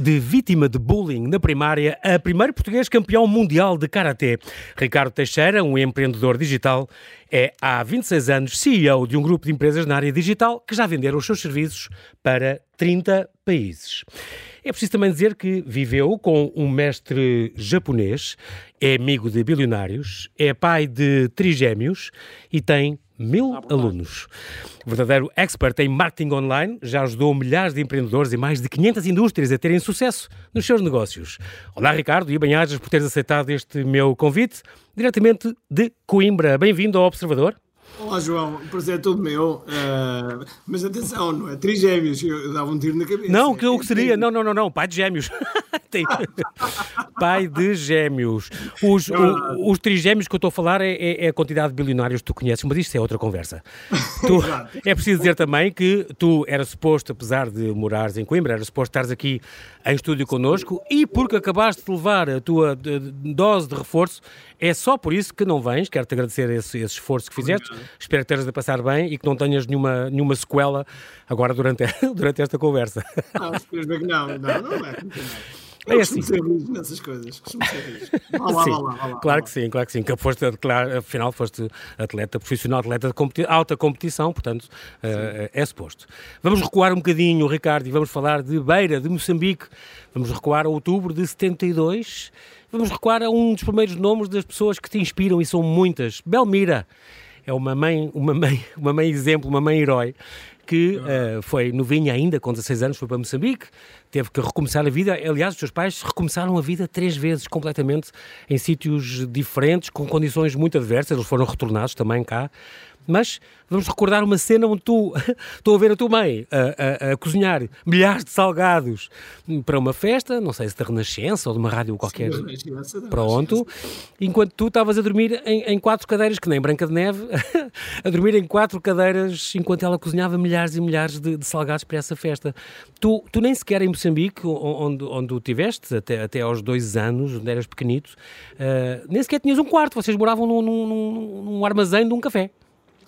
de vítima de bullying na primária a primeiro português campeão mundial de Karatê. Ricardo Teixeira, um empreendedor digital, é há 26 anos CEO de um grupo de empresas na área digital que já venderam os seus serviços para 30 países. É preciso também dizer que viveu com um mestre japonês, é amigo de bilionários, é pai de trigêmeos e tem mil ah, alunos. Verdadeiro expert em marketing online, já ajudou milhares de empreendedores e mais de 500 indústrias a terem sucesso nos seus negócios. Olá, Ricardo, e bem-ajas por teres aceitado este meu convite, diretamente de Coimbra. Bem-vindo ao Observador. Olá, João. O prazer é todo meu. Uh, mas atenção, não é trigêmeos. Eu, eu dava um tiro na cabeça. Não, que o que seria? Não, não, não, não. Pai de gêmeos. Pai de gêmeos. Os, o, os trigêmeos que eu estou a falar é, é, é, a quantidade de bilionários que tu conheces, mas isto é outra conversa. Tu, é preciso dizer também que tu eras suposto, apesar de morares em Coimbra, eras suposto estares aqui em estúdio connosco e porque acabaste de levar a tua dose de reforço, é só por isso que não vens. Quero-te agradecer esse, esse esforço que fizeste. Espero que estejas a passar bem e que não tenhas nenhuma, nenhuma sequela agora durante, durante esta conversa. Não, espero que não. Não, não é. Eu é assim. ser rijo nessas coisas. Costumo ser rijo. Vá lá, sim, vá lá, vá lá, claro que sim, claro que sim. Que foste, claro, afinal, foste atleta profissional, atleta de competi alta competição, portanto, uh, é suposto. Vamos recuar um bocadinho, Ricardo, e vamos falar de Beira, de Moçambique. Vamos recuar a outubro de 72. Vamos recuar a um dos primeiros nomes das pessoas que te inspiram, e são muitas. Belmira é uma mãe, uma mãe, uma mãe exemplo, uma mãe herói, que uh, foi novinha ainda, com 16 anos, foi para Moçambique, teve que recomeçar a vida. Aliás, os seus pais recomeçaram a vida três vezes, completamente, em sítios diferentes, com condições muito adversas. Eles foram retornados também cá mas vamos recordar uma cena onde tu estou a ver a tua mãe a, a, a, cozinhar milhares de salgados para uma festa, não sei se da Renascença ou de uma rádio qualquer. Sim, Pronto. Enquanto tu estavas a dormir em, em, quatro cadeiras, que nem Branca de Neve, a dormir em quatro cadeiras enquanto ela cozinhava milhares e milhares de, de salgados para essa festa. Tu, tu nem sequer em Moçambique, onde, onde tu tiveste até, até aos dois anos, onde eras pequenito, uh, nem sequer tinhas um quarto, vocês moravam num, num, num armazém de um café.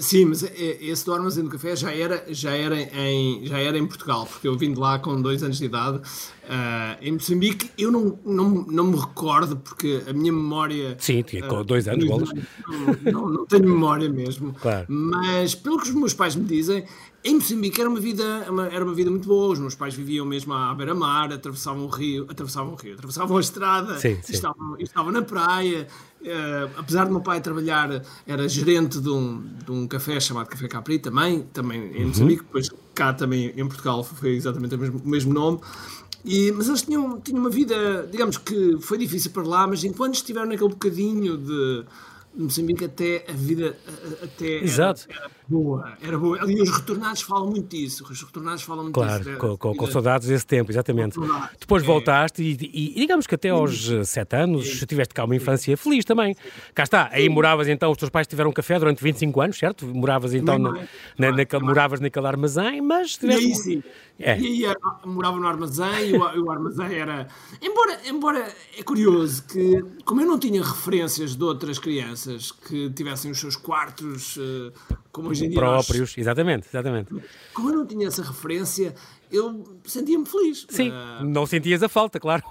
Sim, mas é, esse do Armazém do Café já era, já, era em, já era em Portugal, porque eu vim de lá com dois anos de idade. Uh, em Moçambique eu não, não, não me recordo, porque a minha memória. Sim, tinha uh, dois anos, bolas. Não, não, não, tenho memória mesmo. Claro. Mas pelo que os meus pais me dizem, em Moçambique era uma vida, uma, era uma vida muito boa. Os meus pais viviam mesmo à beira-mar, atravessavam o rio, atravessavam o rio, atravessavam a estrada, sim, sim. Estavam, estavam na praia. Uh, apesar do meu pai trabalhar, era gerente de um, de um café chamado Café Capri também, também em uhum. Moçambique, depois cá também em Portugal foi exatamente o mesmo, o mesmo nome. E, mas eles tinham, tinham uma vida, digamos que foi difícil para lá, mas enquanto estiveram naquele bocadinho de Moçambique até a vida até Exato. Era, era, boa, era boa. Ali os retornados falam muito disso. Os retornados falam muito claro, disso. Claro, com, com, saudades desse tempo, exatamente. Depois é. voltaste e, e, e, digamos que até aos Sim. sete anos Sim. tiveste cá uma infância feliz também. Cá está, aí moravas então, os teus pais tiveram café durante 25 anos, certo? Moravas então, na, na, naquele, moravas naquele armazém, mas tiveste... E aí sim. É. E aí morava no armazém e o, o armazém era... Embora, embora é curioso que, como eu não tinha referências de outras crianças que tivessem os seus quartos uh, como hoje em dia próprios, nós... exatamente, exatamente. Como eu não tinha essa referência, eu sentia-me feliz. Sim, uh, não sentias a falta, claro.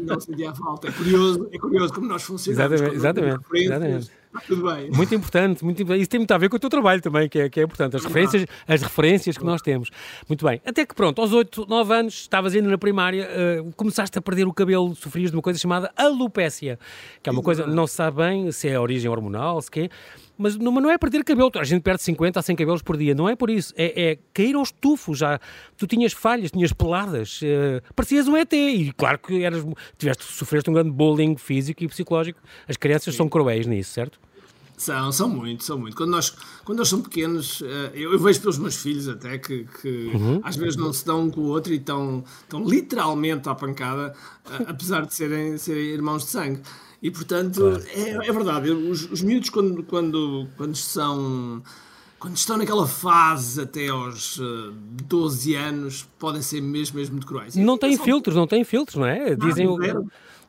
Não sentia a falta. É curioso, é curioso como nós funcionamos. Exatamente, exatamente. exatamente. Tudo bem. Muito importante, muito importante. Isso tem muito a ver com o teu trabalho também, que é, que é importante. As referências, as referências que nós temos. Muito bem. Até que pronto, aos 8, 9 anos, estavas indo na primária, uh, começaste a perder o cabelo, sofrias de uma coisa chamada alopécia, que é uma coisa, não se sabe bem se é origem hormonal, se quê mas não, não é perder cabelo. A gente perde 50 a 100 cabelos por dia. Não é por isso. É, é cair aos tufos. Já. Tu tinhas falhas, tinhas peladas. Uh, parecias um ET. E claro que eras, tiveste, sofreste um grande bullying físico e psicológico. As crianças Sim. são cruéis nisso, certo? São, são muito, são muito. Quando nós, quando nós somos pequenos, eh, eu, eu vejo pelos meus filhos até que, que uhum. às vezes não se dão um com o outro e estão, estão literalmente à pancada, eh, apesar de serem, serem irmãos de sangue. E portanto, claro. é, é, verdade, os, os miúdos quando, quando, quando são quando estão naquela fase até aos 12 eh, anos, podem ser mesmo, mesmo muito cruéis. Não têm filtros, não têm filtros, não é? Dizem não, não,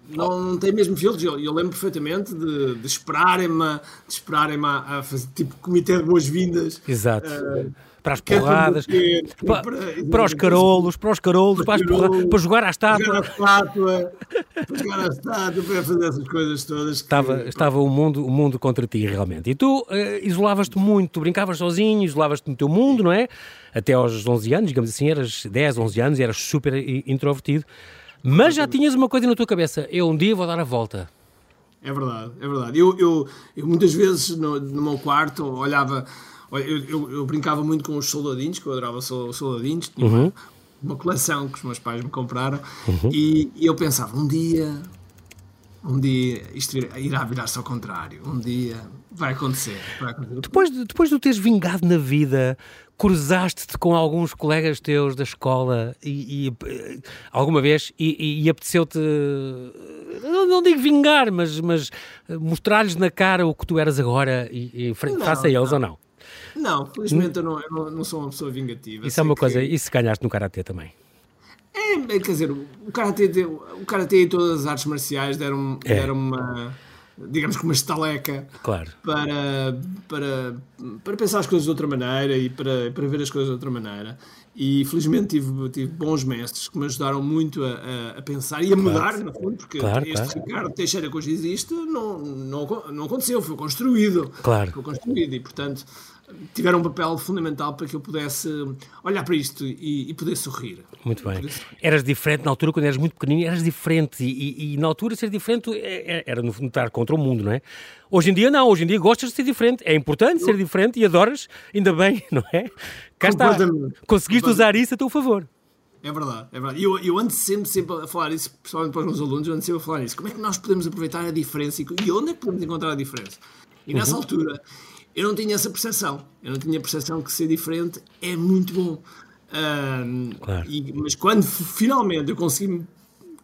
não, não tem mesmo filtros. Eu, eu lembro perfeitamente de, de esperarem-me, de esperarem a, a, fazer tipo comitê de boas-vindas. Exato. Uh, para as porradas, para, para, os carolos, para os carolos, para, as porradas, para jogar à estátua. Jogar à estátua, para jogar à estátua, para fazer essas coisas todas. Que... Estava, estava o, mundo, o mundo contra ti, realmente. E tu uh, isolavas-te muito, tu brincavas sozinho, isolavas-te no teu mundo, não é? Até aos 11 anos, digamos assim, eras 10, 11 anos, eras super introvertido. Mas já tinhas uma coisa na tua cabeça, eu um dia vou dar a volta. É verdade, é verdade. Eu, eu, eu muitas vezes no, no meu quarto olhava, eu, eu, eu, brincava muito com os soldadinhos, que eu adorava soldadinhos, tinha uhum. uma, coleção que os meus pais me compraram, uhum. e, e, eu pensava, um dia, um dia isto irá virar-se ao contrário, um dia vai acontecer. Vai acontecer. Depois, de, depois de teres vingado na vida, cruzaste-te com alguns colegas teus da escola e, e alguma vez e, e apeteceu-te não, não, digo vingar, mas, mas mostrar-lhes na cara o que tu eras agora e, e face a eles não. ou não? Não, felizmente eu não, eu não, sou uma pessoa vingativa. Isso é uma que... coisa, isso ganhaste no Karatê também. É, é, quer dizer, o Karatê, o karatê e todas as artes marciais deram, é. deram uma digamos que uma estaleca claro. para, para, para pensar as coisas de outra maneira e para, para ver as coisas de outra maneira. E felizmente tive, tive bons mestres que me ajudaram muito a, a, a pensar e a mudar, claro. no fundo, porque claro, este claro. Ricardo Teixeira que hoje existe não, não, não aconteceu, foi construído. Claro. Foi construído e, portanto, tiveram um papel fundamental para que eu pudesse olhar para isto e, e poder sorrir. Muito bem. Eras diferente na altura, quando eras muito pequenino, eras diferente. E, e, e na altura ser diferente é, é, era no fundo estar contra o mundo, não é? Hoje em dia não, hoje em dia gostas de ser diferente. É importante eu... ser diferente e adoras, ainda bem, não é? Cá está. Conseguiste usar isso a teu favor. É verdade, é verdade. E eu, eu ando sempre, sempre a falar isso, principalmente para os meus alunos, eu ando sempre a falar isso. Como é que nós podemos aproveitar a diferença e, e onde é que podemos encontrar a diferença? E nessa uhum. altura eu não tinha essa percepção. Eu não tinha a percepção que ser diferente é muito bom. Um, claro. e, mas quando finalmente eu consegui,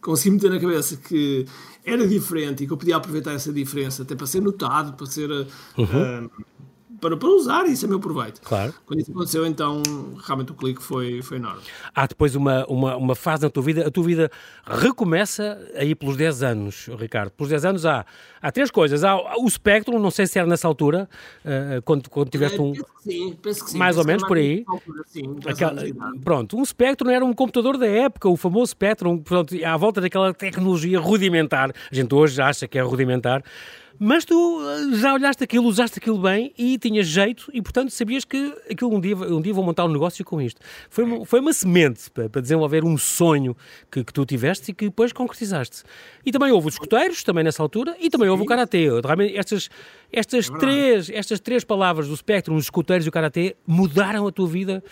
consegui meter na cabeça que era diferente e que eu podia aproveitar essa diferença até para ser notado, para ser. Uhum para, para usar isso a meu proveito. Claro. Quando isso aconteceu, então realmente o clique foi, foi enorme. Há depois uma, uma, uma fase na tua vida, a tua vida recomeça aí pelos 10 anos, Ricardo. Pelos 10 anos há, há três coisas. Há o Spectrum, não sei se era nessa altura, uh, quando, quando tiveste um. Penso que sim, penso que sim. Mais ou menos por aí. Altura, sim, Aquela, pronto, um Spectrum era um computador da época, o famoso Spectrum, pronto, à volta daquela tecnologia rudimentar. A gente hoje acha que é rudimentar. Mas tu eh, já olhaste aquilo, usaste aquilo bem e tinhas jeito e, portanto, sabias que aquilo um dia, um dia vou montar um negócio com isto. Foi uma, foi uma semente para, para desenvolver um sonho que, que tu tiveste e que depois concretizaste. E também houve os escuteiros, também nessa altura, e também Sim. houve o Karatê. Realmente, estas, estas, é três, estas três palavras do espectro, os escuteiros e o Karatê, mudaram a tua vida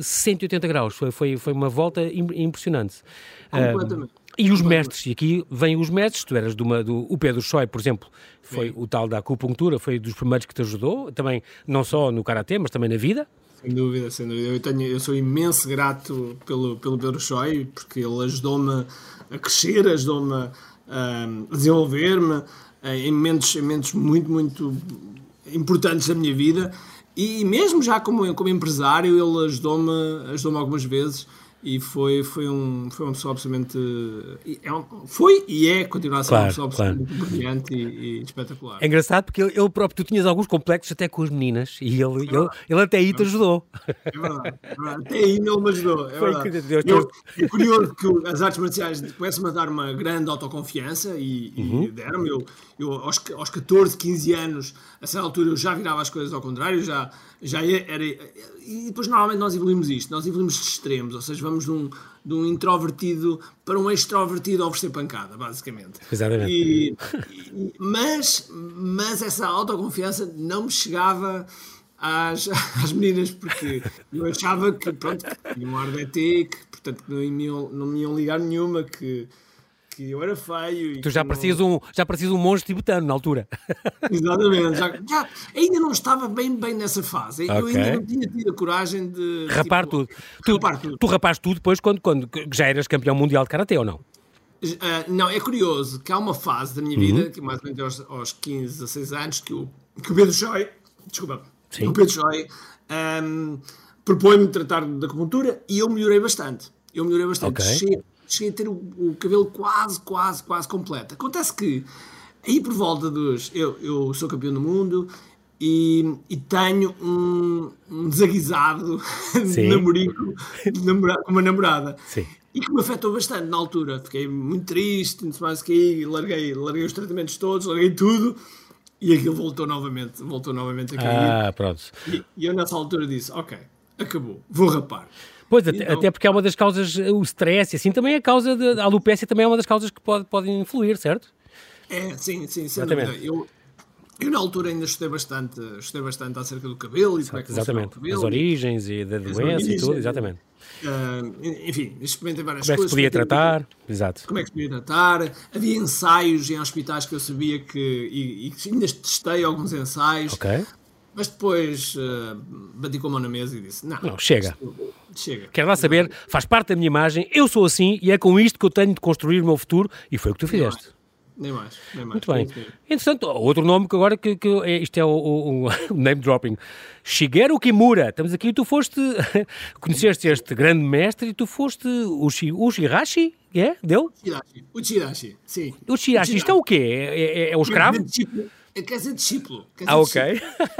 180 eh, graus. Foi, foi, foi uma volta impressionante. Completamente. Um, e os mestres, e aqui vêm os mestres, tu eras de uma, do, o Pedro Choi, por exemplo, foi Sim. o tal da acupuntura, foi dos primeiros que te ajudou, também não só no Karatê, mas também na vida. Sem dúvida, sem dúvida. Eu, tenho, eu sou imenso grato pelo, pelo Pedro Choi, porque ele ajudou-me a crescer, ajudou-me a, desenvolver-me em momentos, em momentos muito, muito importantes da minha vida. E mesmo já como, como empresário, ele ajudou-me ajudou algumas vezes e foi, foi, um, foi uma pessoa absolutamente. É um, foi e é, continua a ser claro, uma pessoa absolutamente claro. brilhante e, e, espetacular. É engraçado porque ele, ele, próprio, tu tinhas alguns complexos até com as meninas e ele, é ele, ele, até aí te ajudou. É verdade, é verdade. até aí ele me ajudou. É, foi Deus, eu, é curioso que as artes marciais começam a dar uma grande autoconfiança e, uhum. e deram-me. Eu, eu aos, aos 14, 15 anos, a certa altura, eu já virava as coisas ao contrário, já, já era. E depois, normalmente, nós evoluímos isto, nós evoluímos de extremos, ou seja, vamos de um, de um introvertido para um extrovertido a oferecer pancada, basicamente. Exatamente. E, e, mas, mas essa autoconfiança não me chegava às, às meninas, porque eu achava que, pronto, que tinha um ar de ET, que, portanto, não me, iam, não me iam ligar nenhuma, que que eu era feio. tu já parecias, não... um, já parecias um monge tibetano na altura. Exatamente. Já, já, ainda não estava bem, bem nessa fase. Okay. Eu ainda não tinha tido a coragem de. Rapar tipo, tudo. Tu, rapar tudo. Tu rapaste tudo depois quando, quando já eras campeão mundial de karatê ou não? Uh, não, é curioso que há uma fase da minha uhum. vida, que mais ou menos aos, aos 15, 16 anos, que o, que o Pedro Choi, desculpa, Sim. o Pedro Choi um, propõe-me tratar da acupuntura e eu melhorei bastante. Eu melhorei bastante. Okay cheguei a ter o, o, cabelo quase, quase, quase completo. Acontece que aí por volta dos. Eu, eu sou campeão do mundo e, e tenho um, um desaguisado de namorico com uma namorada. Sim. E que me afetou bastante na altura. Fiquei muito triste, não sei mais que larguei, larguei os tratamentos todos, larguei tudo e aquilo voltou novamente, voltou novamente a cair. Ah, pronto. E, e eu nessa altura disse, ok, acabou, vou rapar. Pois, então, até porque é uma das causas, o stress, assim, também é a causa, de, a alopecia também é uma das causas que pode, podem influir, certo? É, sim, sim, sem. Eu, eu na altura ainda estudei bastante, estudei bastante acerca do cabelo e como é que Exatamente, cabelo, as origens e da doença e tudo, exatamente. Uh, enfim, experimentei várias como coisas. Como é que se podia tratar, exato. Como é que se podia tratar. Havia ensaios em hospitais que eu sabia que, e, e ainda testei alguns ensaios. Ok. Mas depois uh, bati com a mão na mesa e disse: Não, não chega. chega. Quero lá saber, faz parte da minha imagem, eu sou assim e é com isto que eu tenho de construir o meu futuro e foi o que tu fizeste. Nem mais, nem mais. Muito bem. Entretanto, outro nome que agora que, que é, isto é o, o, o, name dropping. Shigeru Kimura. Estamos aqui, tu foste, conheceste este grande mestre e tu foste o, o Shirashi, é? Deu? O Shirashi, sim. O Shirashi, isto é o quê? É, é, é o escravo? Quer ser discípulo. Quer ah, ok.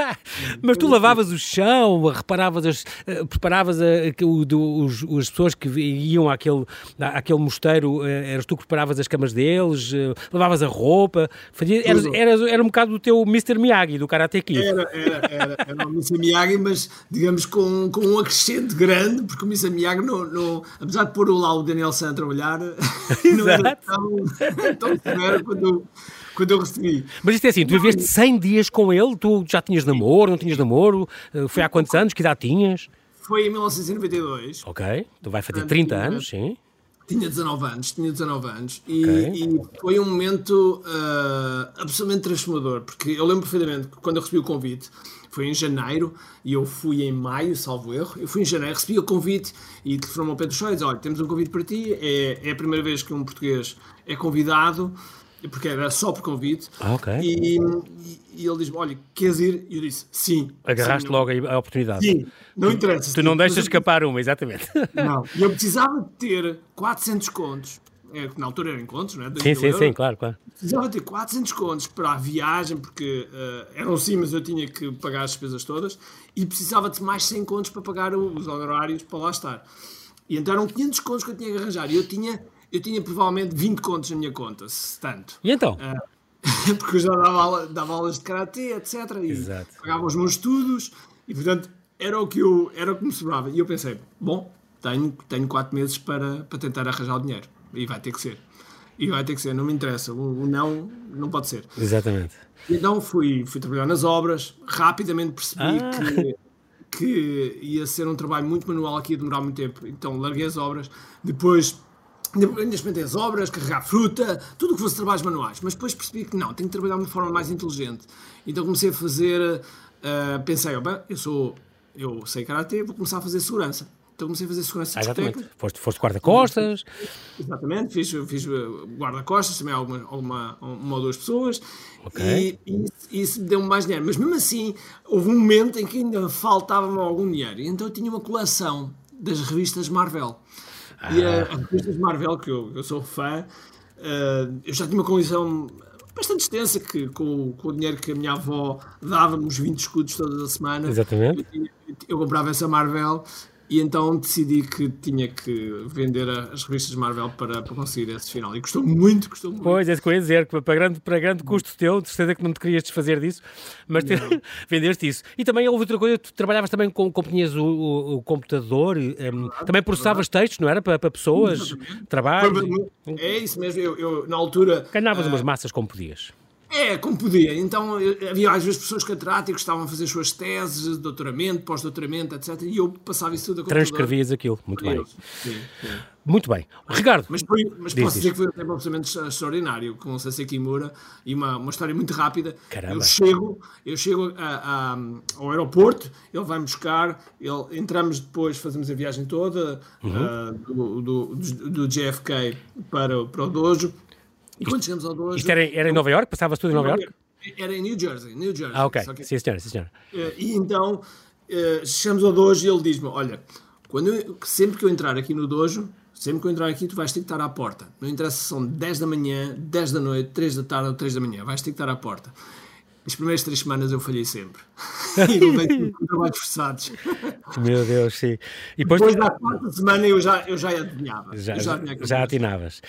Mas tu lavavas o chão, reparavas as, uh, preparavas a, a, o, do, os, as pessoas que iam àquele, àquele mosteiro, uh, eras tu que preparavas as camas deles, lavavas a roupa, fazia, eras, eras, era um bocado do teu Mr. Miyagi, do Karate Kid. Era, era, era, era o Mr. Miyagi, mas digamos com, com um acrescente grande, porque o Mr. Miyagi, não, não, apesar de pôr lá o Daniel San a trabalhar, não era tão, tão severo quando quando eu recebi. Mas isto é assim, tu viveste 100 dias com ele, tu já tinhas namoro, não tinhas namoro? Eh, foi há quantos anos? Que idade tinhas? Foi em 1992. Ok, tu vai fazer 30 anos, sim. Tinha 19 anos, tinha 19 anos e, okay. e foi um momento uh, absolutamente transformador, porque eu lembro perfeitamente que quando eu recebi o convite, foi em janeiro e eu fui em maio, salvo erro. Eu fui em janeiro, recebi o convite e telefonou-me ao Pedro Choides: olha, temos um convite para ti, é, é a primeira vez que um português é convidado porque era só por convite. Ah, ok. E, e, ele diz-me: Olha, queres ir? E eu disse: Sim. Agarraste sim, logo a oportunidade. Sim, não interessa. Tu não deixas escapar uma, exatamente. Não. E eu precisava de ter 400 contos. É, na altura eram contos, não é? Sim, sim, sim, claro, claro. Precisava ter 400 contos para a viagem, porque uh, eram sim, mas eu tinha que pagar as despesas todas, e precisava de mais 100 contos para pagar os honorários para lá estar. E então eram 500 contos que eu tinha que arranjar. E eu tinha eu tinha provavelmente 20 contos na minha conta, se tanto. E então? Uh, porque eu já dava, aula, dava aulas de karatê, etc. E Exato. pagava os meus estudos e, portanto, era o que, eu, era o que me sobrava. E eu pensei, bom, tenho, tenho 4 meses para, para tentar arranjar o dinheiro. E vai ter que ser. E vai ter que ser, não me interessa. O, o não, não pode ser. Exatamente. Então fui, fui trabalhar nas obras, rapidamente percebi ah. que que ia ser um trabalho muito manual aqui, ia demorar muito tempo. Então larguei as obras. Depois ainda experimentei as obras, carregar fruta, tudo o que fosse trabalhos manuais, mas depois percebi que não, tenho que trabalhar de uma forma mais inteligente. Então comecei a fazer, uh, pensei, oh, bem, eu sou, eu sei karatê, vou começar a fazer segurança. Então comecei a fazer segurança ah, Exatamente. Foste, foste guarda-costas. Exatamente, fiz, fiz eh, guarda-costas, também alguma, alguma, uma ou duas pessoas. Okay. E, e isso me deu mais dinheiro. Mas mesmo assim, houve um momento em que ainda faltava-me algum dinheiro. Então eu tinha uma coleção das revistas Marvel. E a, a revista de Marvel, que eu, eu sou fã, uh, eu já tinha uma coleção bastante extensa, que com, com, o dinheiro que a minha avó dava-me os 20 escudos toda a semana. Exatamente. Eu, eu comprava essa Marvel e então decidi que tinha que vender as revistas Marvel para, para conseguir esse final. E custou muito, custou muito. Pois, é isso que eu ia dizer, que para grande, para grande custo teu, de certeza que não te querias desfazer disso, mas te, vendeste isso. E também houve outra coisa, tu trabalhavas também com, com tinhas o, o, o computador, um, também processavas textos, não era? Para, para pessoas, trabalho. É isso mesmo, eu, eu na altura... Ganhavas uh, umas massas como podias. É, como podia. Então havia às vezes pessoas catedráticas que estavam a fazer suas teses doutoramento, pós-doutoramento, etc. E eu passava isso tudo a computador. Transcrevias aquilo, muito bem. Sim, sim. Muito bem. Ricardo. Mas, foi, mas posso dizer que foi um tempo absolutamente extraordinário, com o Sensei Kimura, e uma, uma história muito rápida. Caramba. Eu chego, eu chego a, a, ao aeroporto, ele vai-me buscar, ele, entramos depois, fazemos a viagem toda uhum. uh, do, do, do, do, JFK para, para o Dojo e quando chegamos ao Dojo... Isto era, era em Nova York? Passavas tudo em Nova York? Era em New Jersey, New Jersey. Ah, ok. Que... Sim, senhora, sim, senhora. Eh, e então, uh, chegamos ao Dojo e ele diz-me, olha, quando eu, sempre que eu entrar aqui no Dojo, sempre que eu entrar aqui, tu vais ter que estar à porta. Não interessa se são 10 da manhã, 10 da noite, 3 da tarde ou 3 da manhã, vais ter que estar à porta. As primeiras três semanas eu falhei sempre. e levei trabalhos forçados. Meu Deus, sim. E depois, depois da quarta semana eu já, eu já adivinhava. Já, já, já atinavas.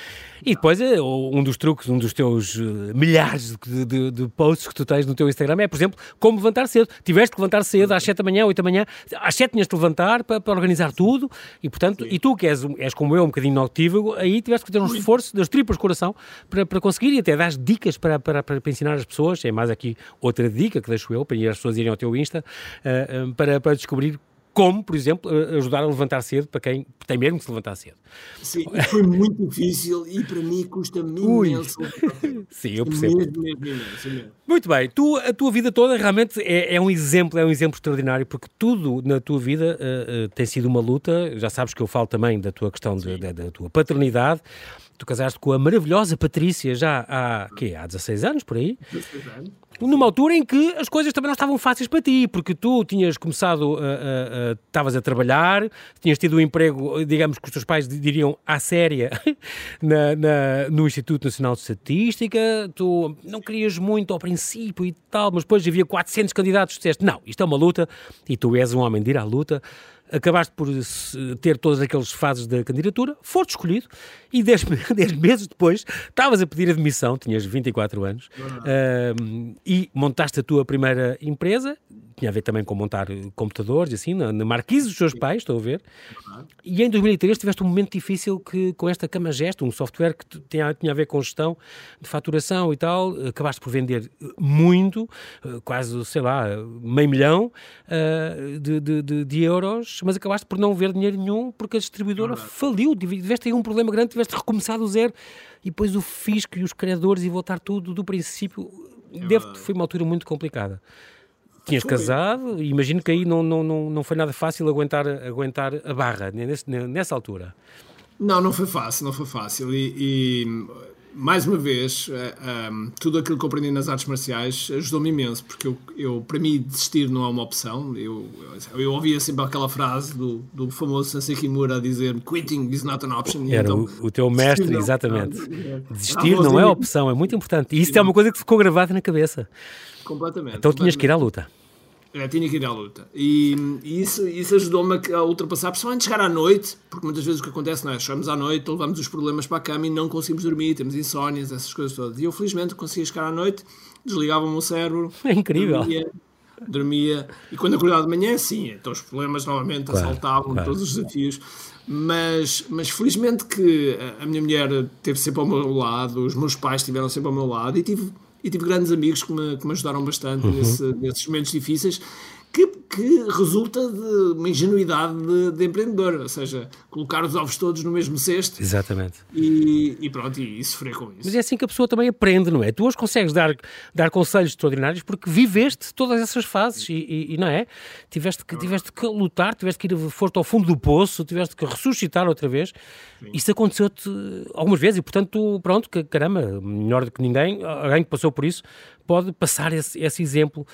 E depois eh, um dos truques, um dos teus eh, milhares de, de, de, posts que tu tens no teu Instagram é, por exemplo, como levantar cedo. Tiveste que levantar cedo às 7 da manhã, 8 da manhã, às 7 tinhas de levantar para, para organizar tudo e, portanto, sim. e tu que és, és como eu, um bocadinho notívago, aí tiveste que ter um esforço das tripas de coração para, para conseguir e até dar dicas para, para, para, ensinar as pessoas. É mais aqui outra dica que deixo eu, para as pessoas irem ao teu Insta, uh, para, para descobrir como, por exemplo, ajudar a levantar cedo para quem tem mesmo que se levantar cedo. Sim, foi muito difícil e para mim custa-me imenso. Sim, eu percebo. Mesmo, mesmo, mesmo. Muito bem, tu, a tua vida toda realmente é, é, um exemplo, é um exemplo extraordinário, porque tudo na tua vida uh, uh, tem sido uma luta. Já sabes que eu falo também da tua questão de, da, da tua paternidade. Tu casaste com a maravilhosa Patrícia já há, quê? há 16 anos, por aí? 16 anos. Numa altura em que as coisas também não estavam fáceis para ti, porque tu tinhas começado, estavas a, a, a, trabalhar, tinhas tido um emprego, digamos que os teus pais diriam à séria, na, na, no Instituto Nacional de Estatística, tu não querias muito ao princípio e tal, mas depois havia 400 candidatos, disseste, não, isto é uma luta, e tu és um homem de ir à luta, acabaste por ter todas aquelas fases da candidatura, foste escolhido e 10 meses depois estavas a pedir admissão, tinhas 24 anos, uh, e montaste a tua primeira empresa tinha a ver também com montar computadores, assim, na, na marquise dos seus pais, estou a ver. E em 2003 tiveste um momento difícil que, com esta Cama Gesto, um software que tinha, tinha a ver com gestão de faturação e tal, acabaste por vender muito, eh, quase, sei lá, meio milhão uh, de, de, de, de, euros, mas acabaste por não ver dinheiro nenhum porque a distribuidora faliu, tiveste aí um problema grande, tiveste recomeçado do zero e depois o fisco e os credores e voltar tudo do princípio. É Deve, foi uma altura muito complicada. Tinhas foi. casado, imagino que aí não, não, não, não foi nada fácil aguentar, aguentar a barra nesse, nessa altura. Não, não foi fácil, não foi fácil. E, e mais uma vez, um, eh, ehm, tudo aquilo que eu aprendi nas artes marciais ajudou-me imenso, porque eu, eu, para mim, desistir não é uma opção. Eu, eu ouvia sempre aquela frase do, do famoso Sensei Kimura a dizer quitting is not an option. Era então, o, o, teu mestre, não, exatamente. Desistir não é opção, é muito importante. E isso é uma coisa que ficou gravada na cabeça. Completamente. Então completamente. tinhas que ir à luta. É, tinha que ir à luta. E, e isso, isso ajudou-me a, ultrapassar, principalmente chegar à noite, porque muitas vezes o que acontece não é, chegamos à noite, levamos os problemas para a cama e não conseguimos dormir, temos insónias, essas coisas todas. E eu felizmente conseguia chegar à noite, desligava o meu cérebro. É incrível. Dormia, dormia e quando acordava de manhã, sim, então os problemas novamente claro, assaltavam claro. todos os desafios. Mas, mas felizmente que a minha mulher esteve sempre ao meu lado, os meus pais estiveram sempre ao meu lado e tive e tive grandes amigos que me, que me ajudaram bastante uhum. nesse, nesses momentos difíceis que, que resulta de uma ingenuidade de, de, empreendedor, ou seja, colocar os ovos todos no mesmo cesto. Exatamente. E, e pronto, e, e sofrer com isso. Mas é assim que a pessoa também aprende, não é? Tu hoje consegues dar, dar conselhos extraordinários porque viveste todas essas fases e, e, e não é? Tiveste que, tiveste que lutar, tiveste que ir, foste ao fundo do poço, tiveste que ressuscitar outra vez. Sim. Isso aconteceu-te algumas vezes e, portanto, pronto, que, caramba, melhor do que ninguém, alguém que passou por isso, pode passar esse, esse exemplo.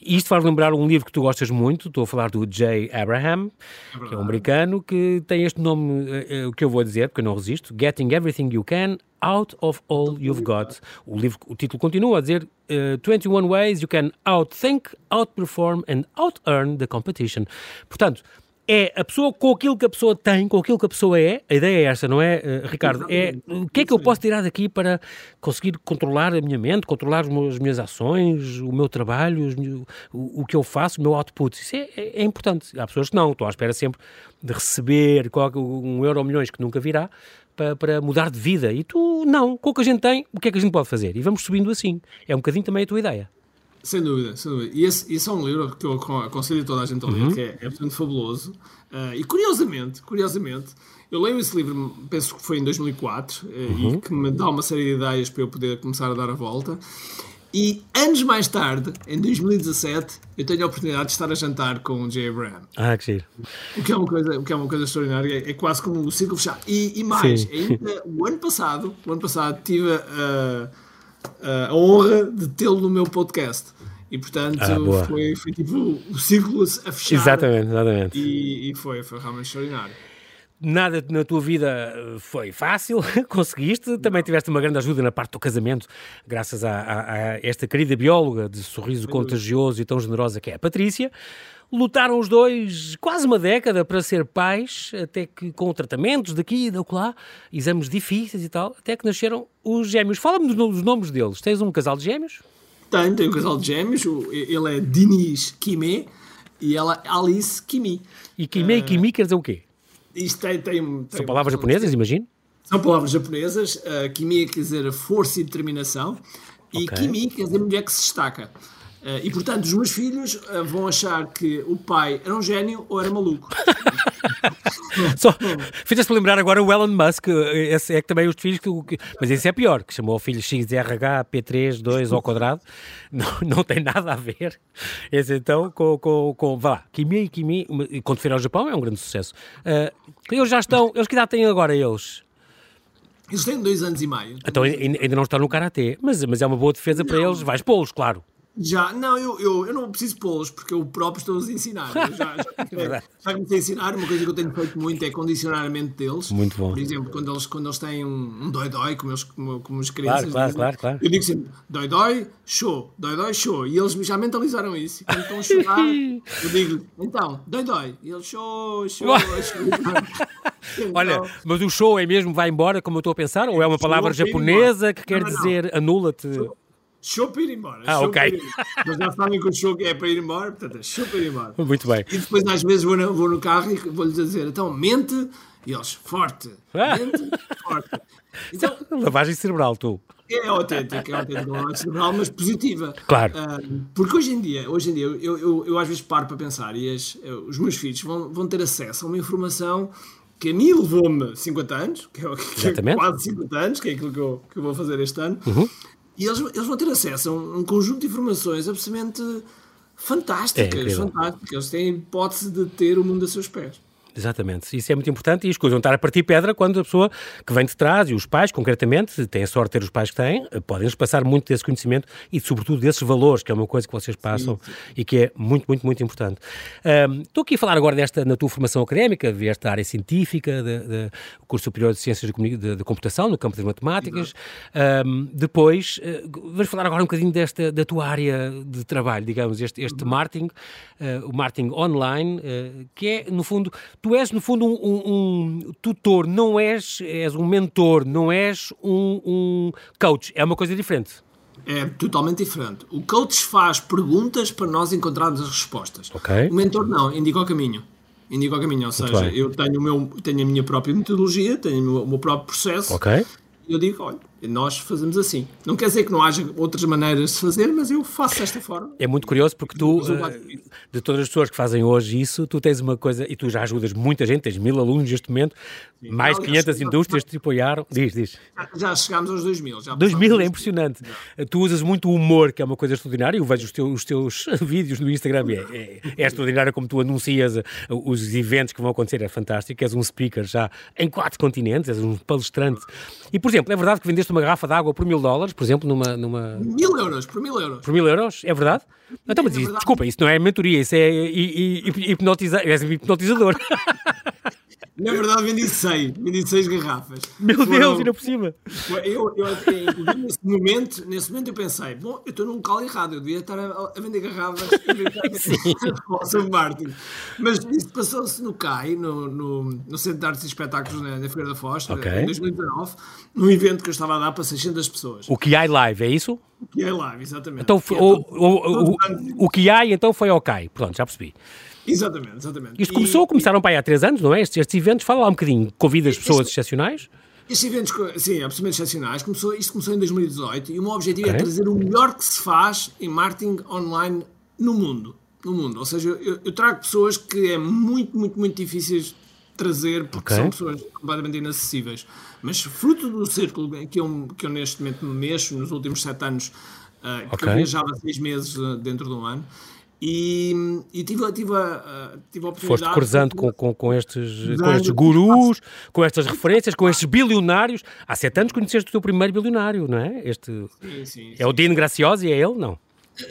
E isto faz lembrar um livro que tu gostas muito, estou a falar do Jay Abraham, é que é um americano, que tem este nome, uh, uh, que eu vou dizer, porque eu não resisto, Getting Everything You Can Out of All You've Got. O, livro, o título continua a dizer uh, 21 Ways You Can Outthink, Outperform and Out-Earn the Competition. Portanto, é a pessoa com aquilo que a pessoa tem, com aquilo que a pessoa é. A ideia é esta, não é, uh, Ricardo? É o que é que eu posso tirar daqui para conseguir controlar a minha mente, controlar as minhas ações, o meu trabalho, o, o, que eu faço, o meu output. Isso é, é, é, importante. Há pessoas que não, estão à espera sempre de receber um euro ou milhões que nunca virá para, para mudar de vida. E tu, não. Com o que a gente tem, o que é que a gente pode fazer? E vamos subindo assim. É um bocadinho também a tua ideia. Sem dúvida, sem dúvida. E esse, esse é um livro que eu aconselho a toda a gente a ler, uhum. que é, é bastante fabuloso. Uh, e curiosamente, curiosamente, eu leio esse livro, penso que foi em 2004, uh, uhum. e que me dá uma série de ideias para eu poder começar a dar a volta. E anos mais tarde, em 2017, eu tenho a oportunidade de estar a jantar com o Jay Abraham. Ah, que giro. O que é uma coisa, o que é uma coisa extraordinária, é, quase como um círculo fechado. E, e mais, ainda o ano passado, o ano passado tive a. Uh, a honra de tê-lo no meu podcast. E portanto ah, foi, foi tipo o círculo a fechar. Exatamente, exatamente. E, e, foi, foi realmente extraordinário. nada na tua vida foi fácil, conseguiste. Também tiveste uma grande ajuda na parte do casamento, graças a, a, a esta querida bióloga de sorriso contagioso e tão generosa que é a Patrícia. Lutaram os dois quase uma década para ser pais, até que com tratamentos daqui e lá, exames difíceis e tal, até que nasceram os gêmeos. Fala-me dos nomes deles. Tens um casal de gêmeos? Tenho, tenho um casal de gêmeos. Ele é Diniz Kimé e ela Alice Kimi. E Kimé uh, e Kimi quer dizer o quê? Isto tem, tem, tem São palavras japonesas, imagino? São palavras japonesas. Uh, Kimi quer dizer força e determinação. E okay. Kimi quer dizer mulher que se destaca. Uh, e portanto, os meus filhos uh, vão achar que o pai era um gênio ou era maluco. Só fizeste lembrar agora o Elon Musk, esse é que também os filhos, que, mas esse é pior, que chamou o filho XRH P3 2 ao quadrado, não, não tem nada a ver. Esse então, com, com, com vá, Kimi e Kimi, quando for ao Japão é um grande sucesso. Uh, eles já estão, eles que idade têm agora eles? Eles têm dois anos e meio. Então ainda não estão no Karatê, mas, mas é uma boa defesa não. para eles, vais pô-los, claro. Já, não, eu, eu, eu não preciso pô-los porque eu próprio estou-os a ensinar. Eu já, já, já, já comecei a ensinar. Uma coisa que eu tenho feito muito é condicionar a mente deles. Muito bom. Por exemplo, quando eles, quando eles têm um, um dói-dói, como, eles, como, como as crianças. Claro, claro, claro. Eu digo sempre: dói-dói, show, dói-dói, show. E eles já mentalizaram isso. E quando estão a chorar, eu digo: então, dói-dói. E eles, show, show, show. Então, Olha, mas o show é mesmo vai embora, como eu estou a pensar? Ou é uma palavra japonesa que quer dizer anula-te? Show para ir embora. Ah, ok. Mas já sabem que o show é para ir embora, portanto é show para ir embora. Muito bem. E depois às vezes vou no, vou no carro e vou-lhes dizer, então mente, e eles, forte, ah. mente, forte. Então, lavagem cerebral, tu. É autêntico, é autêntico, lavagem cerebral, mas positiva. Claro. Uh, porque hoje em dia, hoje em dia, eu, eu, eu, às vezes paro para pensar e as, eu, os meus filhos vão, vão ter acesso a uma informação que a mim levou-me 50 anos, que é, que é quase 50 anos, que é aquilo que eu, que eu vou fazer este ano, uhum. E eles, eles vão ter acesso a um, um conjunto de informações absolutamente fantásticas, é fantásticas. Eles têm a hipótese de ter o mundo a seus pés. Exatamente, isso é muito importante e as coisas vão estar a partir pedra quando a pessoa que vem de trás e os pais, concretamente, têm a sorte de ter os pais que têm, podem-nos passar muito desse conhecimento e, sobretudo, desses valores, que é uma coisa que vocês passam sim, sim. e que é muito, muito, muito importante. Um, estou aqui a falar agora desta, na tua formação académica, vieste da área científica, do curso superior de Ciências de, de, de, Computação, no campo das matemáticas. Um, depois, uh, vamos falar agora um bocadinho desta, da tua área de trabalho, digamos, este, este uhum. marketing, uh, o marketing online, uh, que é, no fundo, tu és, no fundo, um, um, tutor, não és, és um mentor, não és um, um coach. É uma coisa diferente. É totalmente diferente. O coach faz perguntas para nós encontrarmos as respostas. Okay. O mentor não, indica o caminho. Indica o caminho, ou seja, eu tenho, o meu, tenho a minha própria metodologia, tenho o meu, o meu próprio processo. Ok. E eu digo, olha, nós fazemos assim. Não quer dizer que não haja outras maneiras de fazer, mas eu faço desta forma. É muito curioso porque tu, eh, de todas as pessoas que fazem hoje isso, tu tens uma coisa, e tu já ajudas muita gente, tens mil alunos neste momento, Sim. mais de 500 indústrias te apoiaram. Diz, diz. Já chegámos aos 2 mil. Já 2 mil é impressionante. Já. Tu usas muito o humor, que é uma coisa extraordinária. Eu vejo os teus, os teus vídeos no Instagram e é, é, é extraordinário como tu anuncias eh, os eventos que vão acontecer. É fantástico. És um speaker já em quatro continentes, és um palestrante. E, por exemplo, é verdade que vendeste uma garrafa de água por mil dólares, por exemplo, numa, numa... Mil euros, por mil euros. Por mil euros, é verdade? Então, mas é isso, desculpa, isso não é mentoria, isso é hipnotizar, és hipnotizador. Na verdade, vendi seis, vendi seis garrafas. Meu Foram, Deus, ainda por cima. Eu, eu, eu, nesse, momento, nesse momento eu pensei, bom, eu estou num local errado, eu devia estar a, a vender garrafas sobre marketing. Mas isso passou-se no CAI, no, no, no Centro de Artes e Espetáculos na, na Feira da Foz, okay. em 2019, num evento que eu estava a dar para 600 pessoas. O QI Live, é isso? O QI Live, exatamente. Então, o, o, o, o, o QI então foi ao CAI, pronto, já percebi. Exatamente, exatamente. Isto começou, e, começaram para aí há três anos, não é? Estes, estes eventos, fala lá um bocadinho, convidas pessoas este, excepcionais? Estes eventos, sim, absolutamente excepcionais, começou, isto começou em 2018 e o meu objetivo é okay. é trazer o melhor que se faz em marketing online no mundo. No mundo. Ou seja, eu, eu trago pessoas que é muito, muito, muito difíceis trazer porque okay. são pessoas completamente inacessíveis. Mas fruto do círculo que eu, que eu neste momento me mexo nos últimos sete anos, uh, okay. eu viajava seis meses uh, dentro de um ano, e, e tive, tive, a, tive a oportunidade... Foste cruzando com, com, com, estes, com estes gurus, com estas referências, com estes bilionários. Há sete anos conheceste o teu primeiro bilionário, não é? Este, sim, sim, é o Dino Graciosi, é ele? Não.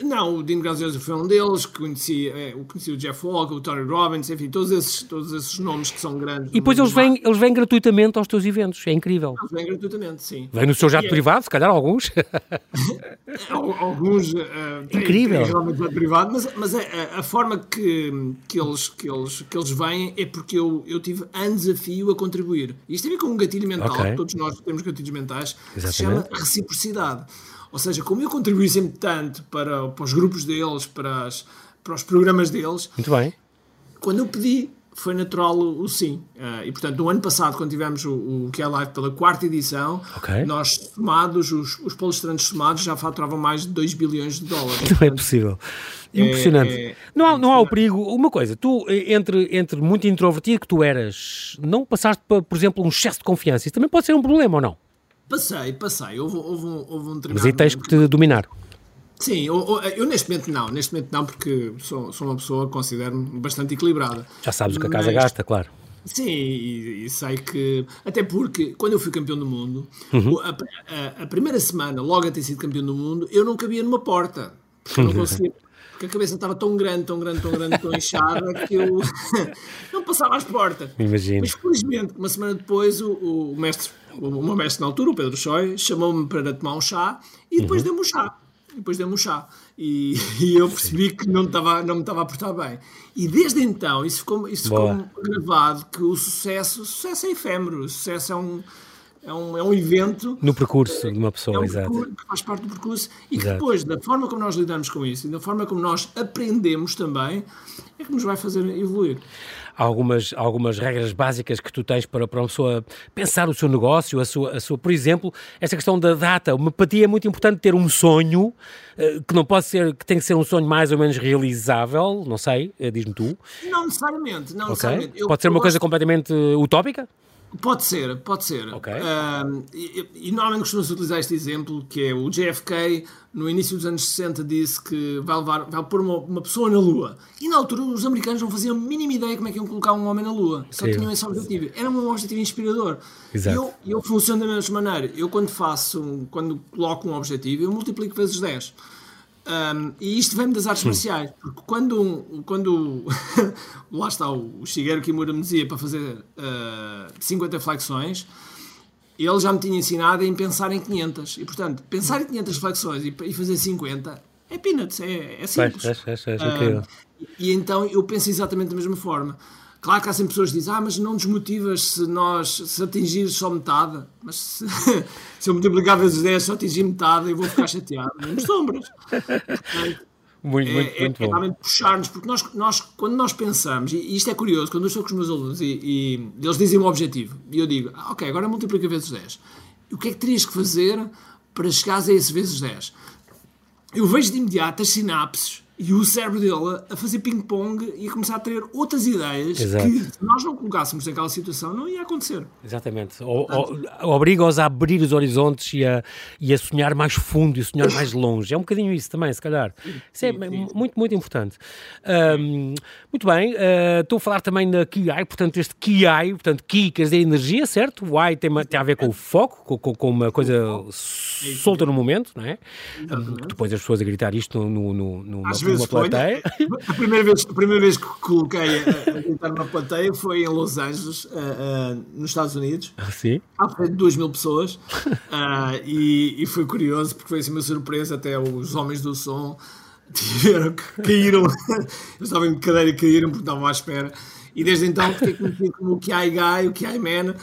Não, o Dean Grazioso foi um deles, que conheci, é, conheci o Jeff Walker, o Tony Robbins, enfim, todos esses, todos esses nomes que são grandes. E depois eles vêm, eles vêm gratuitamente aos teus eventos, é incrível. Eles vêm gratuitamente, sim. Vêm no seu jato é... privado, se calhar alguns. alguns. Uh, incrível. Têm, têm jato privado, mas, mas a, a, forma que, que, eles, que, eles, que eles vêm é porque eu, eu tive anos a fio a contribuir. Isto tem a ver com um gatilho mental, okay. todos nós temos gatilhos mentais, Exatamente. que se chama reciprocidade. Ou seja, como eu contribuí sempre tanto para, para os grupos deles, para, as, para os programas deles, Muito bem. quando eu pedi, foi natural o, o sim. Uh, e portanto, no ano passado, quando tivemos o, o QI Live pela quarta edição, okay. nós somados, os, os palestrantes somados já faturavam mais de 2 bilhões de dólares. Não portanto, é possível. Impressionante. É, é, não, há, não há o perigo. Uma coisa, tu, entre, entre muito introvertido que tu eras, não passaste, por, por exemplo, um excesso de confiança. Isso também pode ser um problema ou não? Passei, passei. Houve, houve, um, houve um Mas aí tens que te dominar. Sim, eu, eu, neste momento não, neste momento não, porque sou, sou uma pessoa que considero-me bastante equilibrada. Já sabes o que a casa Mas, gasta, claro. Sim, e, e, sei que. Até porque, quando eu fui campeão do mundo, uhum. a, a, a, primeira semana, logo a ter sido campeão do mundo, eu não cabia numa porta. Porque não conseguia. Porque a cabeça estava tão grande, tão grande, tão grande, tão inchada que eu não passava às portas. Imagino. Mas felizmente, uma semana depois, o, o mestre o meu mestre na altura, o Pedro Choi, chamou-me para tomar um chá e depois uhum. deu-me um chá. E depois deu-me um chá. E, e eu percebi Sim. que não, estava, não me estava a portar bem. E desde então, isso ficou, isso ficou gravado, que o sucesso, o sucesso é efêmero, o sucesso é um, é um, é um evento. No percurso de uma pessoa, é um exato. Que faz parte do percurso e exato. que depois, da forma como nós lidamos com isso e da forma como nós aprendemos também, é que nos vai fazer evoluir algumas, algumas regras básicas que tu tens para, para uma pessoa pensar o seu negócio, a sua, a sua, por exemplo, esta questão da data. Uma empatia é muito importante ter um sonho, eh, que não pode ser, que tem que ser um sonho mais ou menos realizável, não sei, eh, diz-me tu. Não necessariamente, não okay. necessariamente. Eu, pode ser uma coisa gosto... completamente utópica? Pode ser, pode ser. Okay. Uh, e, e, normalmente costuma-se utilizar este exemplo, que é o JFK, no início dos anos 60, disse que vai, levar, vai pôr uma, uma pessoa na Lua. E na altura os americanos não faziam a mínima ideia como é que iam colocar um homem na Lua. Só Sim. tinham esse objetivo. Era um objetivo inspirador. Exato. Eu, eu funciono da mesma maneira. Eu quando faço, quando coloco um objetivo, eu multiplico vezes 10. Um, e isto vem das artes marciais, porque quando, quando lá está o Shigeru Kimura me dizia para fazer uh, ah, 50 flexões, ele já me tinha ensinado em pensar em 500. E portanto, pensar em 500 flexões e, e fazer 50 é peanuts, é, é simples. É, é, é, uh, e então eu penso exatamente da mesma forma. Claro que há sempre pessoas que dizem, ah, mas não desmotivas se nós, se atingires só metade. Mas se, se eu multiplicar vezes 10 só atingir metade, eu vou ficar chateado. Não sombras. Portanto, muito, muito, é, muito é, bom. puxar-nos, porque nós, nós, quando nós pensamos, e isto é curioso, quando eu estou com os meus alunos e, e eles dizem um objetivo, e eu digo, ah, ok, agora multiplica vezes 10. E o que é que terias que fazer para chegares a esse vezes 10? Eu vejo de imediato as sinapses e o cérebro dele a fazer ping-pong e a começar a ter outras ideias Exato. que se nós não colocássemos naquela situação não ia acontecer. Exatamente. Obriga-os a abrir os horizontes e a, e a sonhar mais fundo e sonhar mais longe. É um bocadinho isso também, se calhar. Isso é muito, muito importante. Um, muito bem. Uh, estou a falar também da KI, portanto, este KI, portanto, Ki quer dizer energia, certo? O I tem, tem a ver com o foco, com, com uma coisa solta no momento, não é? Depois as pessoas a gritar isto no, no, no, vezes plateia. A primeira vez, a primeira vez que coloquei a, a gritar numa plateia foi em Los Angeles, uh, uh, nos Estados Unidos. Ah, sim? Há de 2 mil pessoas. Uh, e, e, foi curioso, porque foi assim uma surpresa. Até os homens do som tiveram que caíram. Eu estava em cadeira e caíram porque estavam à espera. E desde então fiquei conhecido como o Kiai Guy, o Kiai Man.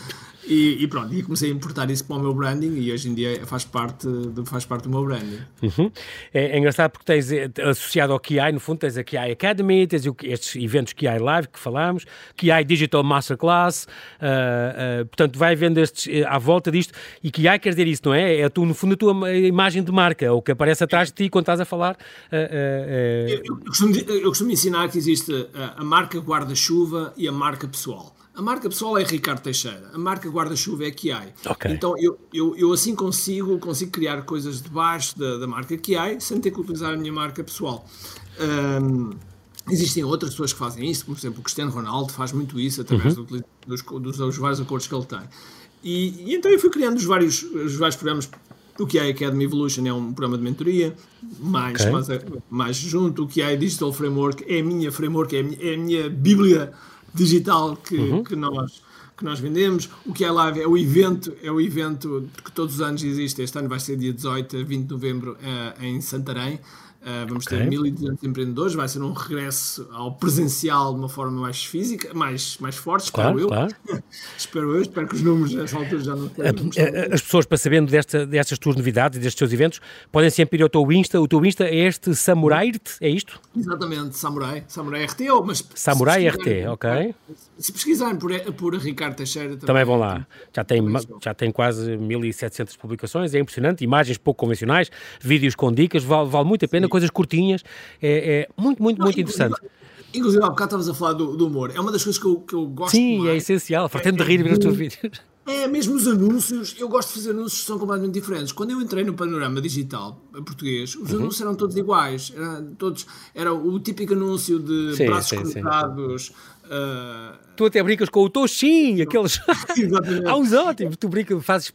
E, e, pronto, e comecei a importar isso para o meu branding e hoje em dia faz parte, de, faz parte do meu branding. Uhum. É, é, engraçado porque tens eh, associado ao KI, no fundo, tens a KI Academy, tens estes eventos KI Live que falámos, KI Digital Masterclass, uh, uh, portanto, vai vendo estes uh, à volta disto. E KI quer dizer isso, não é? É tu, no fundo a tua imagem de marca, o que aparece atrás de ti quando estás a falar. Eu, eu, costumo, eu costumo ensinar que existe a marca guarda-chuva e a marca pessoal. A marca pessoal é Ricardo Teixeira, a marca guarda-chuva é Kiai. Okay. Então eu, eu, eu assim consigo, consigo criar coisas debaixo da, da marca Kiai sem ter que utilizar a minha marca pessoal. Um, existem outras pessoas que fazem isso, por exemplo, o Cristiano Ronaldo faz muito isso através uhum. do, dos, dos, dos, vários acordos que ele tem. E, e, então eu fui criando os vários, os vários programas O a Academy Evolution é um programa de mentoria, mais, okay. mais, mais junto. O a Digital Framework é a minha framework, é a minha, é a minha bíblia digital que, uhum. que nós que nós vendemos. O que é live é o evento, é o evento que todos os anos existe. Este ano vai ser dia 18 a 20 de novembro uh, em Santarém. Uh, vamos okay. ter 1.200 empreendedores, vai ser um regresso ao presencial de uma forma mais física, mais, mais forte, espero claro, eu. Claro. espero eu, espero que os números nessa altura já não tenham. As pessoas, para sabendo desta, destas tuas novidades e destes teus eventos, podem sempre ir ao teu Insta. O teu Insta é este Samurai, é isto? Exatamente, Samurai. Samurai RT, ou, mas Samurai RT, ok. Se pesquisarem por, por Ricardo Teixeira também, também vão lá. Já tem, já tem quase 1.700 publicações, é impressionante. Imagens pouco convencionais, vídeos com dicas, vale, vale muito a pena. Sim coisas curtinhas, é, é muito, muito, Não, muito interessante. Inclusive, há bocado estavas a falar do, do, humor. É uma das coisas que eu, que eu gosto Sim, mais. é essencial. Fartando é, de rir ver os teus vídeos. É, mesmo os anúncios. Eu gosto de fazer anúncios que são completamente diferentes. Quando eu entrei no panorama digital português, os uhum. anúncios eram todos iguais. Era, todos, era o típico anúncio de sim, braços cruzados, Uh... Tu até brincas com o Toshin, aqueles. Há uns ótimos, tu brincas, fazes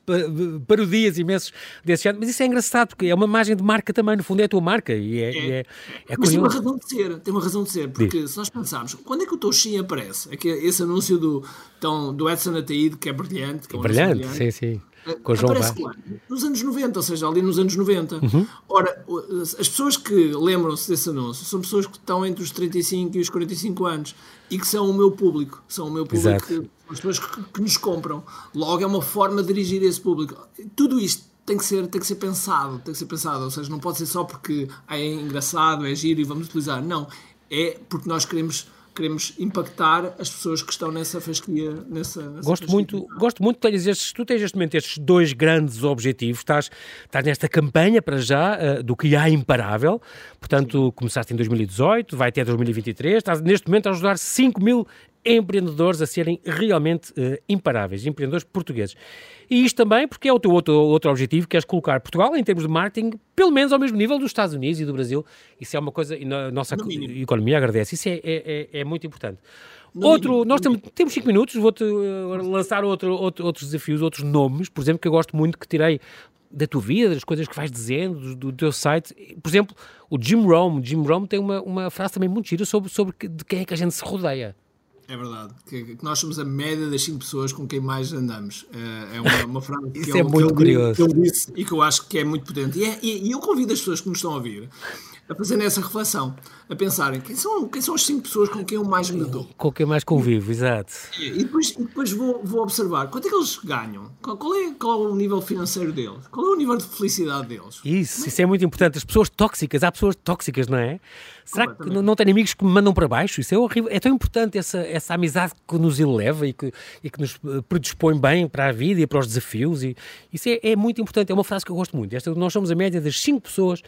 parodias imensos desse género, mas isso é engraçado porque é uma imagem de marca também, no fundo é a tua marca e é, é. é, é mas tem uma razão de ser, tem uma razão de ser, porque Diz. se nós pensarmos, quando é que o Toshin aparece? É que esse anúncio do, do Edson Ataíde, que é brilhante. Que é brilhante, brilhante, sim, sim. Com João Aparece quando? Nos anos 90, ou seja, ali nos anos 90. Uhum. Ora, as pessoas que lembram-se desse anúncio são pessoas que estão entre os 35 e os 45 anos e que são o meu público. São o meu público, que, as pessoas que, que, nos compram. Logo, é uma forma de dirigir esse público. Tudo isto tem que ser tem que ser pensado tem que ser pensado ou seja não pode ser só porque ah, é engraçado é giro e vamos utilizar não é porque nós queremos queremos impactar as pessoas que estão nessa fasquia. Nessa, nessa gosto, fasquia. Muito, gosto muito que tenhas estes, tu tens neste momento estes dois grandes objetivos, estás, estás nesta campanha para já uh, do que há imparável, portanto Sim. começaste em 2018, vai até 2023, estás neste momento a ajudar 5 mil empreendedores a serem realmente uh, imparáveis, empreendedores portugueses. E isto também porque é o teu outro, outro objetivo, que é colocar Portugal, em termos de marketing, pelo menos ao mesmo nível dos Estados Unidos e do Brasil. Isso é uma coisa, e a nossa economia agradece. Isso é, é, é, é muito importante. No outro, mínimo, nós temos, temos cinco minutos, vou-te uh, lançar outro, outro, outros desafios, outros nomes, por exemplo, que eu gosto muito, que tirei da tua vida, das coisas que vais dizendo, do, do, teu site. Por exemplo, o Jim Rome. Jim Rome tem uma, uma frase também muito gira sobre, sobre de quem é que a gente se rodeia. É verdade. Que, que, nós somos a média das 5 pessoas com quem mais andamos. É, é uma, uma frase que, Isso é muito curioso. que eu disse e que eu acho que é muito potente. E, é, e, e eu convido as pessoas que nos estão a ouvir a fazerem essa reflexão, a pensarem quem são, quem são as 5 pessoas com quem eu mais me dou. Com quem mais convivo, exato. E, e depois, e depois vou, vou observar quanto é que eles ganham, qual, qual, é, qual é o nível financeiro deles, qual é o nível de felicidade deles. Isso, é? isso é muito importante. As pessoas tóxicas, há pessoas tóxicas, não é? Será que não, tem amigos que me mandam para baixo? Isso é horrível. É tão importante essa, essa amizade que nos eleva e que, e que nos eh, predispõe bem para a vida e para os desafios. E, isso é, é muito importante. É uma frase que eu gosto muito. Esta, nós somos a média das 5 pessoas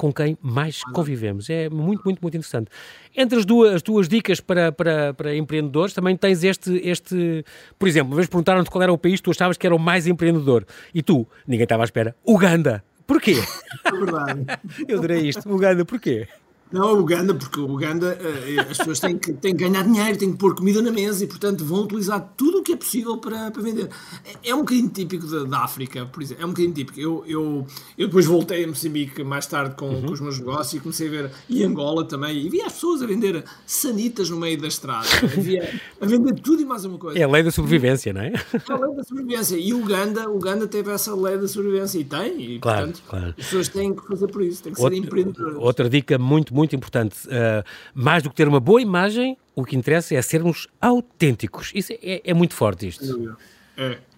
com quem mais convivemos. É muito, muito, muito interessante. Entre as duas, as duas dicas para, para, para empreendedores, também tens este, este. Por exemplo, uma vez perguntaram-te qual era o país que tu achavas que era o mais empreendedor. E tu, ninguém estava à espera. Uganda. Porquê? É verdade. Eu adorei isto. Uganda, porquê? Não, Uganda, porque Uganda, eh, as pessoas têm que, têm que ganhar dinheiro, têm que pôr comida na mesa e, portanto, vão utilizar tudo o que é possível para, para vender. É, é um bocadinho típico da, da, África, por exemplo. É um bocadinho típico. Eu, eu, eu depois voltei a Moçambique mais tarde com, uhum. com os meus negócios e comecei a ver, e Angola também, e vi as pessoas a vender sanitas no meio da estrada. Havia, a vender tudo e mais uma coisa. É a lei da sobrevivência, não é? É a lei da sobrevivência. E Uganda, Uganda teve essa lei da sobrevivência e tem, e, claro, portanto, claro. as pessoas têm que fazer por isso, têm que ser empreendedores. Outra dica muito, muito importante. Uh, mais do que ter uma boa imagem, o que interessa é sermos autênticos. Isso é, é muito forte isto. É,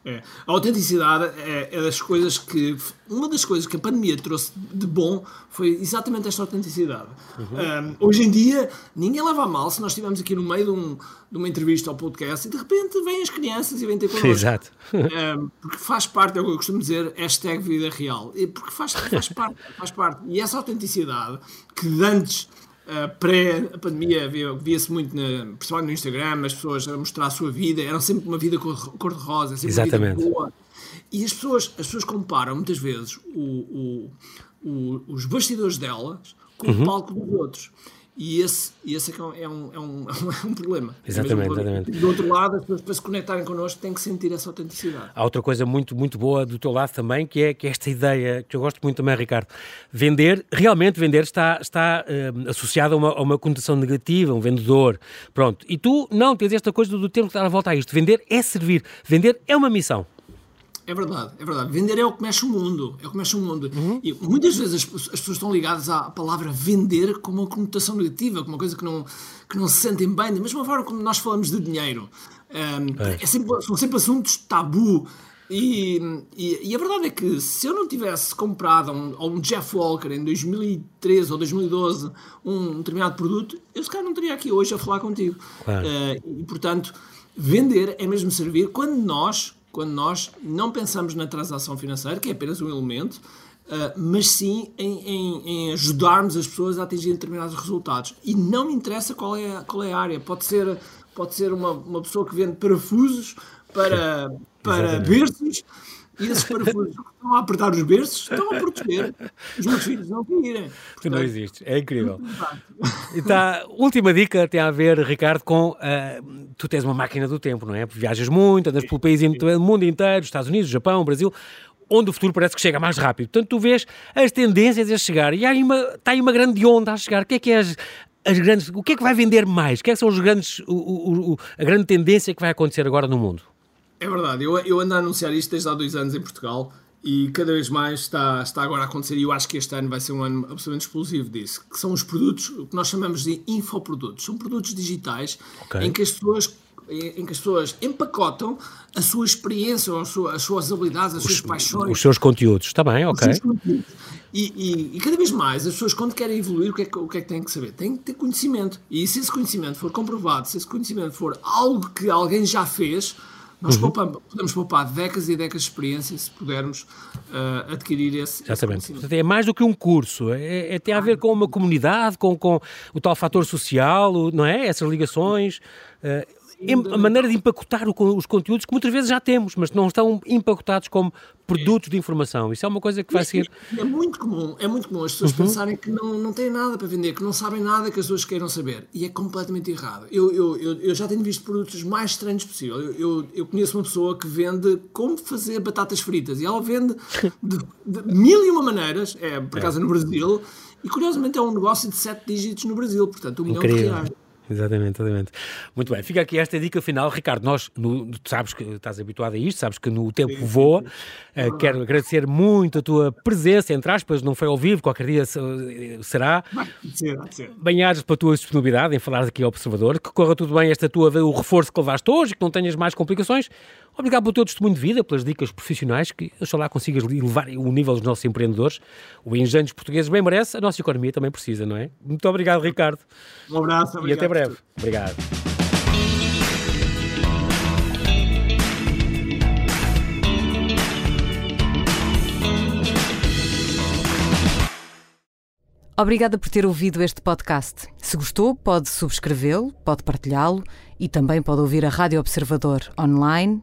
é. A autenticidade é, é, das coisas que. Uma das coisas que a pandemia trouxe de bom foi exatamente esta autenticidade. Uhum. Um, hoje em dia, ninguém leva a mal se nós estivermos aqui no meio de, um, de, uma entrevista ao podcast e de repente vêm as crianças e vêm ter connosco. Exato. Um, porque faz parte, é o que eu costumo dizer, hashtag vida real. Porque faz, faz, parte, faz parte. E essa autenticidade que antes Uh, Pré-pandemia via-se muito, na, principalmente no Instagram, as pessoas a mostrar a sua vida, era sempre uma vida cor-de-rosa, sempre Exatamente. uma vida boa. E as pessoas, as pessoas comparam muitas vezes o, o, o, os bastidores delas com uhum. o palco dos outros. E esse, e esse é, é, um, é, um, é um problema. Exatamente, é exatamente. Do outro lado, as pessoas para se conectarem connosco têm que sentir essa autenticidade. Há outra coisa muito, muito boa do teu lado também, que é, que é esta ideia, que eu gosto muito também, Ricardo. Vender, realmente vender está, está uh, associado a uma, a uma conotação negativa, um vendedor. Pronto. E tu não tens esta coisa do tempo que dar a volta a isto. Vender é servir. Vender é uma missão. É verdade, é verdade. Vender é o que mexe o mundo. É o que mexe o mundo. Uhum. E muitas vezes as, as, pessoas estão ligadas à palavra vender como uma conotação negativa, como uma coisa que não, que não se sentem bem. Da mesma forma como nós falamos de dinheiro. Um, é. É sempre, são sempre assuntos tabu. E, e, e, a verdade é que se eu não tivesse comprado a um, a um Jeff Walker em 2013 ou 2012 um determinado produto, eu se calhar não estaria aqui hoje a falar contigo. Claro. Uh, e portanto, vender é mesmo servir quando nós quando nós não pensamos na transação financeira, que é apenas um elemento, uh, mas sim em, em, em, ajudarmos as pessoas a atingir determinados resultados. E não me interessa qual é, qual é a área. Pode ser, pode ser uma, uma pessoa que vende parafusos para, para berços e esses parafusos estão a apertar os berços, estão a proteger os meus filhos não caírem. Tu não existes, é incrível. Então, última dica tem a ver, Ricardo, com uh, tu tens uma máquina do tempo, não é? Viajas muito, andas pelo país, o mundo inteiro, Estados Unidos, Japão, Brasil, onde o futuro parece que chega mais rápido. Portanto, tu vês as tendências a chegar e há uma, está aí uma grande onda a chegar. O que é que é as, as grandes, o que é que vai vender mais? O que é que são os grandes, o, o, o, a grande tendência que vai acontecer agora no mundo? É verdade, eu, eu ando a anunciar isto desde há dois anos em Portugal e cada vez mais está, está agora a acontecer e eu acho que este ano vai ser um ano absolutamente explosivo disso, que são os produtos, o que nós chamamos de infoprodutos. São produtos digitais okay. em que as pessoas em que as pessoas empacotam a sua experiência, as suas habilidades, as os, suas paixões. Os seus conteúdos, está bem, ok. E, e, e, cada vez mais as pessoas, quando querem evoluir, o que, é que, o que é que têm que saber? Têm que ter conhecimento. E se esse conhecimento for comprovado, se esse conhecimento for algo que alguém já fez, nós uhum. poupamos, podemos poupar décadas e décadas de experiência se pudermos uh, adquirir esse. Exatamente. Esse é mais do que um curso, é, é, tem a ver com uma comunidade, com, com o tal fator social, não é? Essas ligações. Uh, a maneira de empacotar os conteúdos que muitas vezes já temos, mas não estão empacotados como produtos de informação. Isso é uma coisa que vai ser. É muito comum, é muito comum as pessoas uhum. pensarem que não, não têm nada para vender, que não sabem nada que as pessoas queiram saber. E é completamente errado. Eu, eu, eu, eu já tenho visto produtos mais estranhos possível. Eu, eu, eu, conheço uma pessoa que vende como fazer batatas fritas e ela vende de, de mil e uma maneiras, é por acaso é. no Brasil, e curiosamente é um negócio de sete dígitos no Brasil, portanto, um milhão de reais. Exatamente, exatamente. Muito bem, fica aqui esta dica final. Ricardo, nós, no, tu sabes que estás habituado a isto, sabes que no tempo sim, voa. Sim, Uh, quero agradecer muito a tua presença, entre aspas, não foi ao vivo, qualquer dia será. Bem-ajas pela tua disponibilidade em falar aqui ao Observador. Que corra tudo bem esta tua, o reforço que levaste hoje, que não tenhas mais complicações. Obrigado pelo teu testemunho de vida, pelas dicas profissionais que, oxalá, consigas elevar o nível dos nossos empreendedores. O engenho dos portugueses bem merece, a nossa economia também precisa, não é? Muito obrigado, Ricardo. Um abraço, obrigado. E até breve. Obrigado. Obrigada por ter ouvido este podcast. Se gostou, pode subscrevê-lo, pode partilhá-lo e também pode ouvir a Rádio Observador online